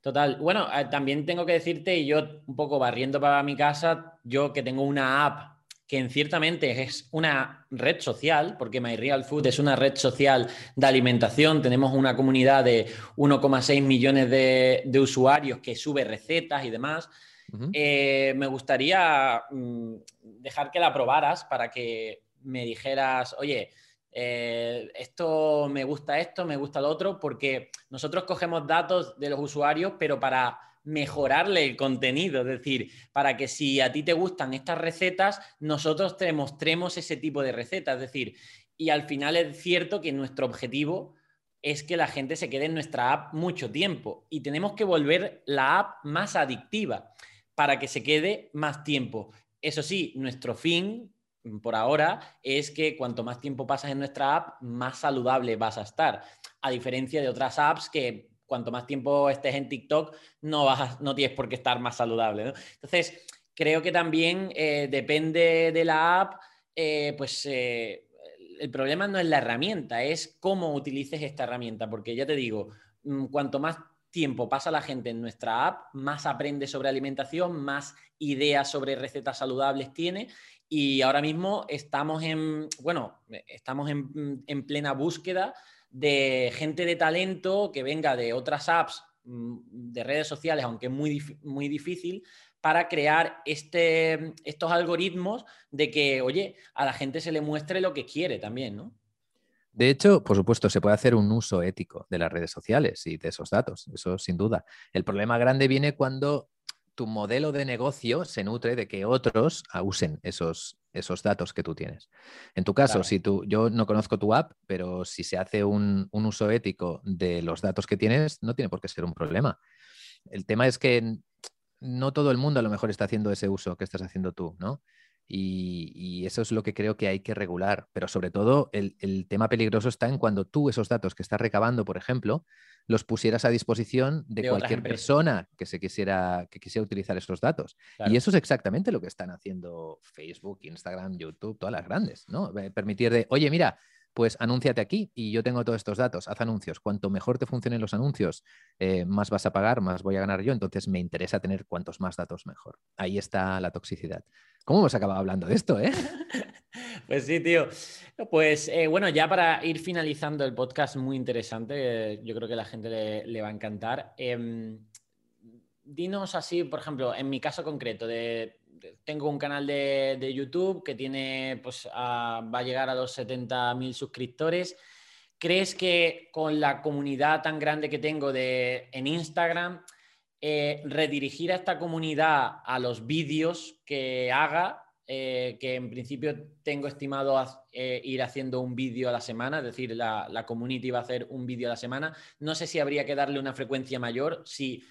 Total. Bueno, eh, también tengo que decirte, y yo un poco barriendo para mi casa, yo que tengo una app que en ciertamente es una red social, porque My Real Food es una red social de alimentación, tenemos una comunidad de 1,6 millones de, usuarios que sube recetas y demás. Eh, me gustaría mm, dejar que la probaras para que me dijeras, oye, eh, esto me gusta esto, me gusta lo otro, porque nosotros cogemos datos de los usuarios, pero para mejorarle el contenido, es decir, para que si a ti te gustan estas recetas, nosotros te mostremos ese tipo de recetas, es decir, y al final es cierto que nuestro objetivo es que la gente se quede en nuestra app mucho tiempo y tenemos que volver la app más adictiva para que se quede más tiempo. Eso sí, nuestro fin por ahora es que cuanto más tiempo pasas en nuestra app, más saludable vas a estar. A diferencia de otras apps que cuanto más tiempo estés en TikTok, no, vas no tienes por qué estar más saludable. Entonces, creo que también eh, depende de la app, eh, pues eh, el problema no es la herramienta, es cómo utilices esta herramienta, porque ya te digo, mm, cuanto más tiempo pasa la gente en nuestra app, más aprende sobre alimentación, más ideas sobre recetas saludables tiene. Y ahora mismo estamos en, bueno, estamos en, en plena búsqueda de gente de talento que venga de otras apps mm, de redes sociales, aunque es muy, muy difícil, para crear este, estos algoritmos de que, oye, a la gente se le muestre lo que quiere también, ¿no? De hecho, por supuesto, se puede hacer un uso ético de las redes sociales y de esos datos, eso sin duda. El problema grande viene cuando tu modelo de negocio se nutre de que otros usen esos, esos datos que tú tienes. En tu caso, si tú, yo no conozco tu app, pero si se hace un, uso ético de los datos que tienes, no tiene por qué ser un problema. El tema es que no todo el mundo a lo mejor está haciendo ese uso que estás haciendo tú, ¿no? Y, eso es lo que creo que hay que regular. Pero sobre todo, el, tema peligroso está en cuando tú esos datos que estás recabando, por ejemplo, los pusieras a disposición de, cualquier persona que se quisiera, que quisiera utilizar esos datos. Y eso es exactamente lo que están haciendo Facebook, Instagram, YouTube, todas las grandes, ¿no? Permitir de, oye, mira, pues anúnciate aquí y yo tengo todos estos datos, haz anuncios. Cuanto mejor te funcionen los anuncios, eh, más vas a pagar, más voy a ganar yo, entonces me interesa tener cuantos más datos mejor. Ahí está la toxicidad. ¿Cómo hemos acabado hablando de esto, eh? pues sí, tío. Pues eh, bueno, ya para ir finalizando el podcast, muy interesante, yo creo que la gente le, va a encantar. Em, dinos así, por ejemplo, en mi caso concreto, de, tengo un canal de, YouTube que tiene, pues, va a llegar a los 70.000 suscriptores. ¿Crees que con la comunidad tan grande que tengo de, en Instagram, eh, redirigir a esta comunidad a los vídeos que haga, eh, que en principio tengo estimado eh, ir haciendo un vídeo a la semana, es decir, la, la, community va a hacer un vídeo a la semana. No sé si habría que darle una frecuencia mayor, si,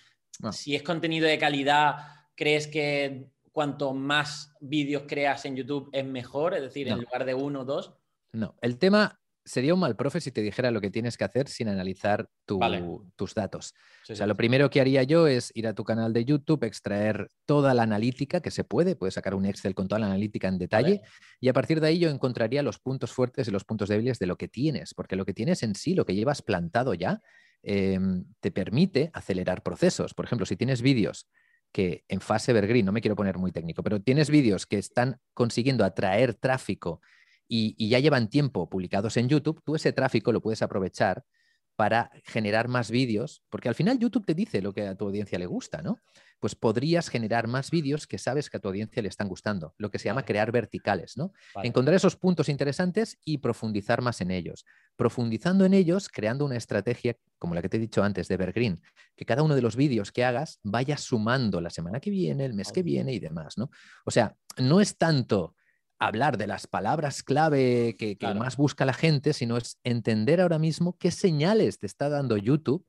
si es contenido de calidad, ¿crees que cuanto más vídeos creas en YouTube es mejor? Es decir, en lugar de uno o dos. No, el tema sería un mal profe si te dijera lo que tienes que hacer sin analizar tus datos. o sea, lo primero que haría yo es ir a tu canal de YouTube, extraer toda la analítica que se puede, puedes sacar un Excel con toda la analítica en detalle y a partir de ahí yo encontraría los puntos fuertes y los puntos débiles de lo que tienes, porque lo que tienes en sí, lo que llevas plantado ya, em, te permite acelerar procesos. Por ejemplo, si tienes vídeos que en fase evergreen, no me quiero poner muy técnico, pero tienes vídeos que están consiguiendo atraer tráfico y, ya llevan tiempo publicados en YouTube, tú ese tráfico lo puedes aprovechar para generar más vídeos, porque al final YouTube te dice lo que a tu audiencia le gusta, ¿no? Pues podrías generar más vídeos que sabes que a tu audiencia le están gustando, lo que se llama crear verticales, ¿no? Encontrar esos puntos interesantes y profundizar más en ellos. Profundizando en ellos, creando una estrategia como la que te he dicho antes de Evergreen, que cada uno de los vídeos que hagas vaya sumando la semana que viene, el mes que viene y demás, ¿no? O sea, no es tanto hablar de las palabras clave que, más busca la gente, sino es entender ahora mismo qué señales te está dando YouTube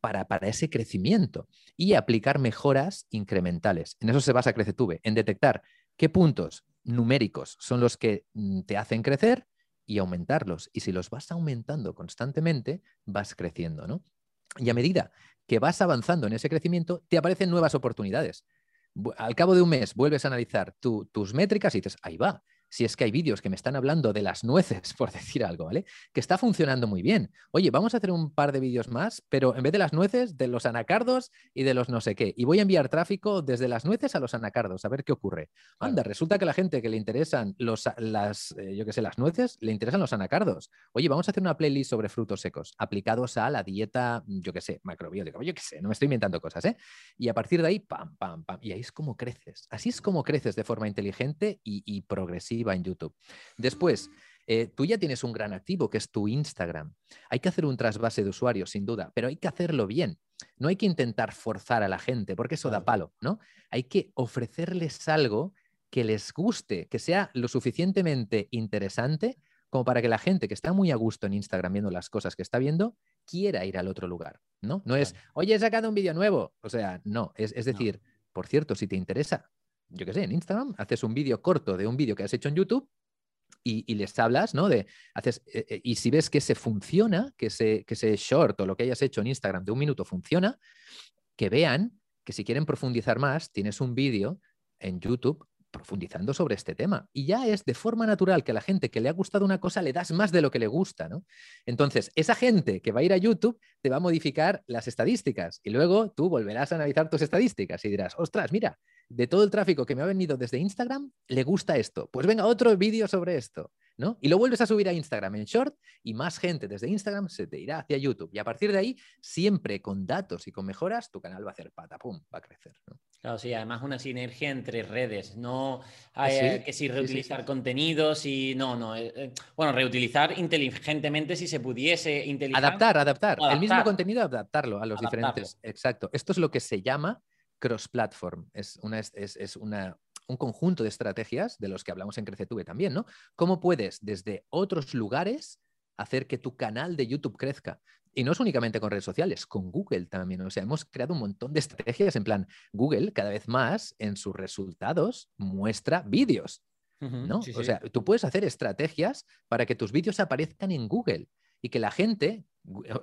para, para, ese crecimiento y aplicar mejoras incrementales. En eso se basa CreceTube, en detectar qué puntos numéricos son los que mm, te hacen crecer y aumentarlos. Y si los vas aumentando constantemente, vas creciendo, ¿no? Y a medida que vas avanzando en ese crecimiento, te aparecen nuevas oportunidades al cabo de un mes vuelves a analizar tus métricas y dices, ahí va, si es que hay vídeos que me están hablando de las nueces, por decir algo, ¿vale? Que está funcionando muy bien. Oye, vamos a hacer un par de vídeos más, pero en vez de las nueces, de los anacardos y de los no sé qué. Y voy a enviar tráfico desde las nueces a los anacardos, a ver qué ocurre. Anda, resulta que a la gente que le interesan los, las, eh, yo qué sé, las nueces, le interesan los anacardos. Oye, vamos a hacer una playlist sobre frutos secos aplicados a la dieta, yo qué sé, macrobiótica. Yo qué sé, no me estoy inventando cosas, ¿eh? Y a partir de ahí, pam, pam, pam. Y ahí es como creces. Así es como creces de forma inteligente y progresiva en YouTube. Después, eh, tú ya tienes un gran activo que es tu Instagram. Hay que hacer un trasvase de usuarios, sin duda, pero hay que hacerlo bien. No hay que intentar forzar a la gente, porque eso da palo, ¿no? Hay que ofrecerles algo que les guste, que sea lo suficientemente interesante como para que la gente que está muy a gusto en Instagram viendo las cosas que está viendo quiera ir al otro lugar, ¿no? No es, oye, he sacado un vídeo nuevo. O sea, no, es, decir, por cierto, si te interesa, yo qué sé, en Instagram, haces un vídeo corto de un vídeo que has hecho en YouTube y, les hablas, ¿no? De, haces, eh, eh, y si ves que se funciona, que ese, que ese short o lo que hayas hecho en Instagram de un minuto funciona, que vean que si quieren profundizar más, tienes un vídeo en YouTube profundizando sobre este tema. Y ya es de forma natural que a la gente que le ha gustado una cosa le das más de lo que le gusta, ¿no? Entonces, esa gente que va a ir a YouTube te va a modificar las estadísticas y luego tú volverás a analizar tus estadísticas y dirás, ostras, mira, de todo el tráfico que me ha venido desde Instagram, le gusta esto. Pues venga, otro vídeo sobre esto, ¿no? Y lo vuelves a subir a Instagram en short y más gente desde Instagram se te irá hacia YouTube. Y a partir de ahí, siempre con datos y con mejoras, tu canal va a hacer patapum, va a crecer. Claro, sí, además una sinergia entre redes, no hay ah, que si reutilizar contenidos y no, no, eh, eh, bueno, reutilizar inteligentemente si se pudiese adaptar, adaptar, el mismo contenido adaptarlo a los diferentes, exacto. Esto es lo que se llama cross-platform. Es una, es, una un conjunto de estrategias de los que hablamos en CreceTube también, ¿no? ¿Cómo puedes desde otros lugares hacer que tu canal de YouTube crezca? Y no es únicamente con redes sociales, con Google también. O sea, hemos creado un montón de estrategias en plan, Google cada vez más en sus resultados muestra vídeos. ¿no? o sea, tú puedes hacer estrategias para que tus vídeos aparezcan en Google y que la gente,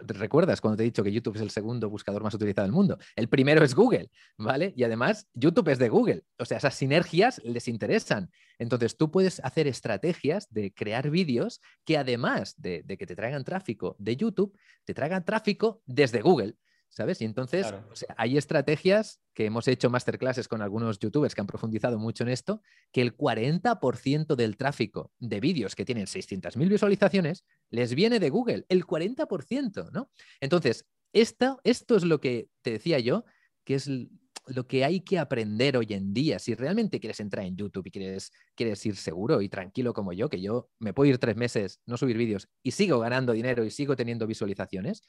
recuerdas cuando te he dicho que YouTube es el segundo buscador más utilizado del mundo, el primero es Google, ¿vale? Y además YouTube es de Google, o sea, esas sinergias les interesan. Entonces tú puedes hacer estrategias de crear vídeos que además de, de que te traigan tráfico de YouTube, te traigan tráfico desde Google. ¿Sabes? Y entonces hay estrategias que hemos hecho masterclasses con algunos youtubers que han profundizado mucho en esto, que el 40% del tráfico de vídeos que tienen 600.000 visualizaciones les viene de Google, el 40%, ¿no? Entonces, esto, esto es lo que te decía yo, que es lo que hay que aprender hoy en día. Si realmente quieres entrar en YouTube y quieres, quieres ir seguro y tranquilo como yo, que yo me puedo ir tres meses, no subir vídeos y sigo ganando dinero y sigo teniendo visualizaciones,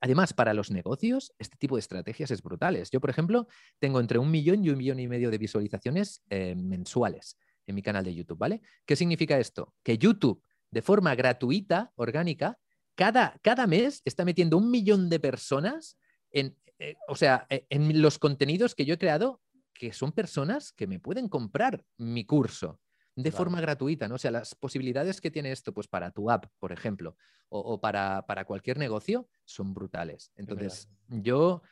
Además, para los negocios, este tipo de estrategias es brutales. Yo, por ejemplo, tengo entre un millón y un millón y medio de visualizaciones eh, mensuales en mi canal de YouTube, ¿vale? ¿Qué significa esto? Que YouTube, de forma gratuita, orgánica, cada, cada mes está metiendo un millón de personas en, eh, o sea, e, en los contenidos que yo he creado, que son personas que me pueden comprar mi curso de forma gratuita, ¿no? O sea, las posibilidades que tiene esto, pues para tu app, por ejemplo, o, para, cualquier negocio, son brutales. Entonces, yo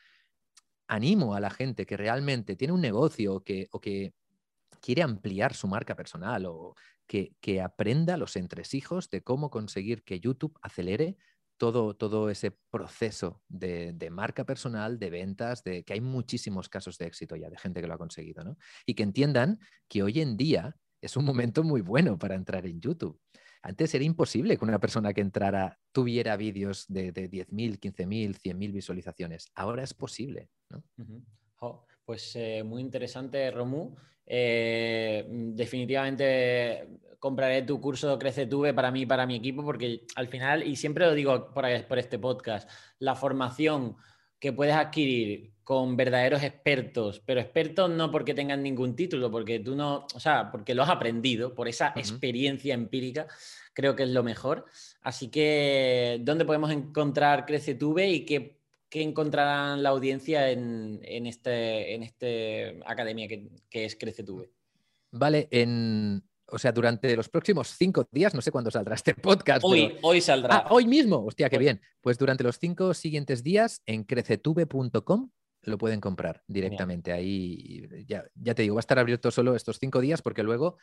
animo a la gente que realmente tiene un negocio que, o que quiere ampliar su marca personal o que, aprenda los entresijos de cómo conseguir que YouTube acelere todo, todo ese proceso de, de, marca personal, de ventas, de que hay muchísimos casos de éxito ya, de gente que lo ha conseguido, ¿no? Y que entiendan que hoy en día es un momento muy bueno para entrar en YouTube. Antes era imposible que una persona que entrara tuviera vídeos de, de 10.000, 15.000, 100.000 visualizaciones. Ahora es posible. pues eh, muy interesante, Romu. Eh, definitivamente compraré tu curso CreceTube para mí y para mi equipo porque al final, y siempre lo digo por este podcast, la formación que puedes adquirir con verdaderos expertos, pero expertos no porque tengan ningún título, porque tú no, o sea, porque lo has aprendido, por esa experiencia empírica, creo que es lo mejor. Así que, ¿dónde podemos encontrar CreceTube y qué, qué encontrarán la audiencia en, en, este, en este academia que, que es CreceTube? Vale, en, o sea, durante los próximos cinco días, no sé cuándo saldrá este podcast. Hoy, hoy saldrá. Ah, hoy mismo, hostia, qué bien. Pues durante los cinco siguientes días en crecetube.com lo pueden comprar directamente. Ahí ya, ya, te digo, va a estar abierto solo estos cinco días porque luego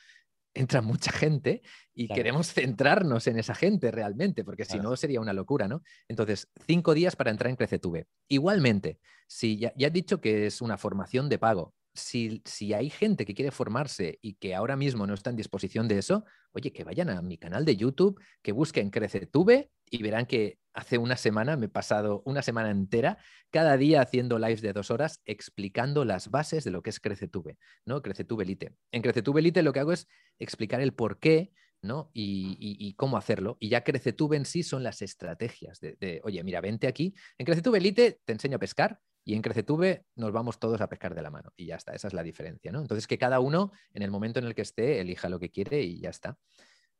entra mucha gente y queremos centrarnos en esa gente realmente, porque si no sería una locura, ¿no? Entonces, cinco días para entrar en Crecetube. Igualmente, si ya, ya he dicho que es una formación de pago, si, hay gente que quiere formarse y que ahora mismo no está en disposición de eso, oye, que vayan a mi canal de YouTube, que busquen CreceTube y verán que hace una semana me he pasado una semana entera cada día haciendo lives de dos horas explicando las bases de lo que es CreceTube, ¿no? CreceTube Elite. En CreceTube Elite lo que hago es explicar el por qué ¿no? Y, cómo hacerlo. Y ya CreceTube en sí son las estrategias de, oye, mira, vente aquí. En CreceTube Elite te enseño a pescar, y en Crecetube nos vamos todos a pescar de la mano y ya está, esa es la diferencia, ¿no? Entonces que cada uno en el momento en el que esté elija lo que quiere y ya está,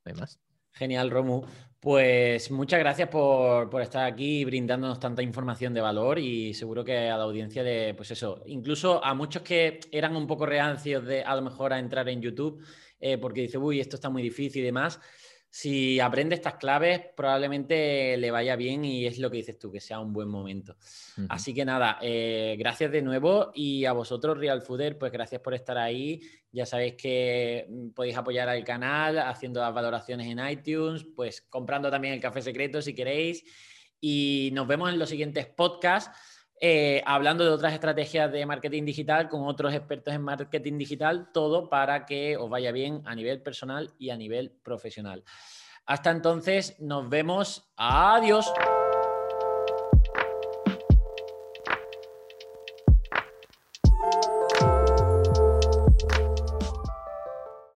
no hay más. Genial, Romu. Pues muchas gracias por, estar aquí brindándonos tanta información de valor y seguro que a la audiencia de, pues eso, incluso a muchos que eran un poco reacios de a lo mejor a entrar en YouTube, eh, porque dice, uy, esto está muy difícil y demás, si aprende estas claves, probablemente le vaya bien y es lo que dices tú, que sea un buen momento. Así que nada, eh, gracias de nuevo y a vosotros, Real Fooder, pues gracias por estar ahí. Ya sabéis que mm, podéis apoyar al canal haciendo las valoraciones en iTunes, pues comprando también el café secreto si queréis. Y nos vemos en los siguientes podcasts. Eh, hablando de otras estrategias de marketing digital con otros expertos en marketing digital, todo para que os vaya bien a nivel personal y a nivel profesional. Hasta entonces, nos vemos. Adiós.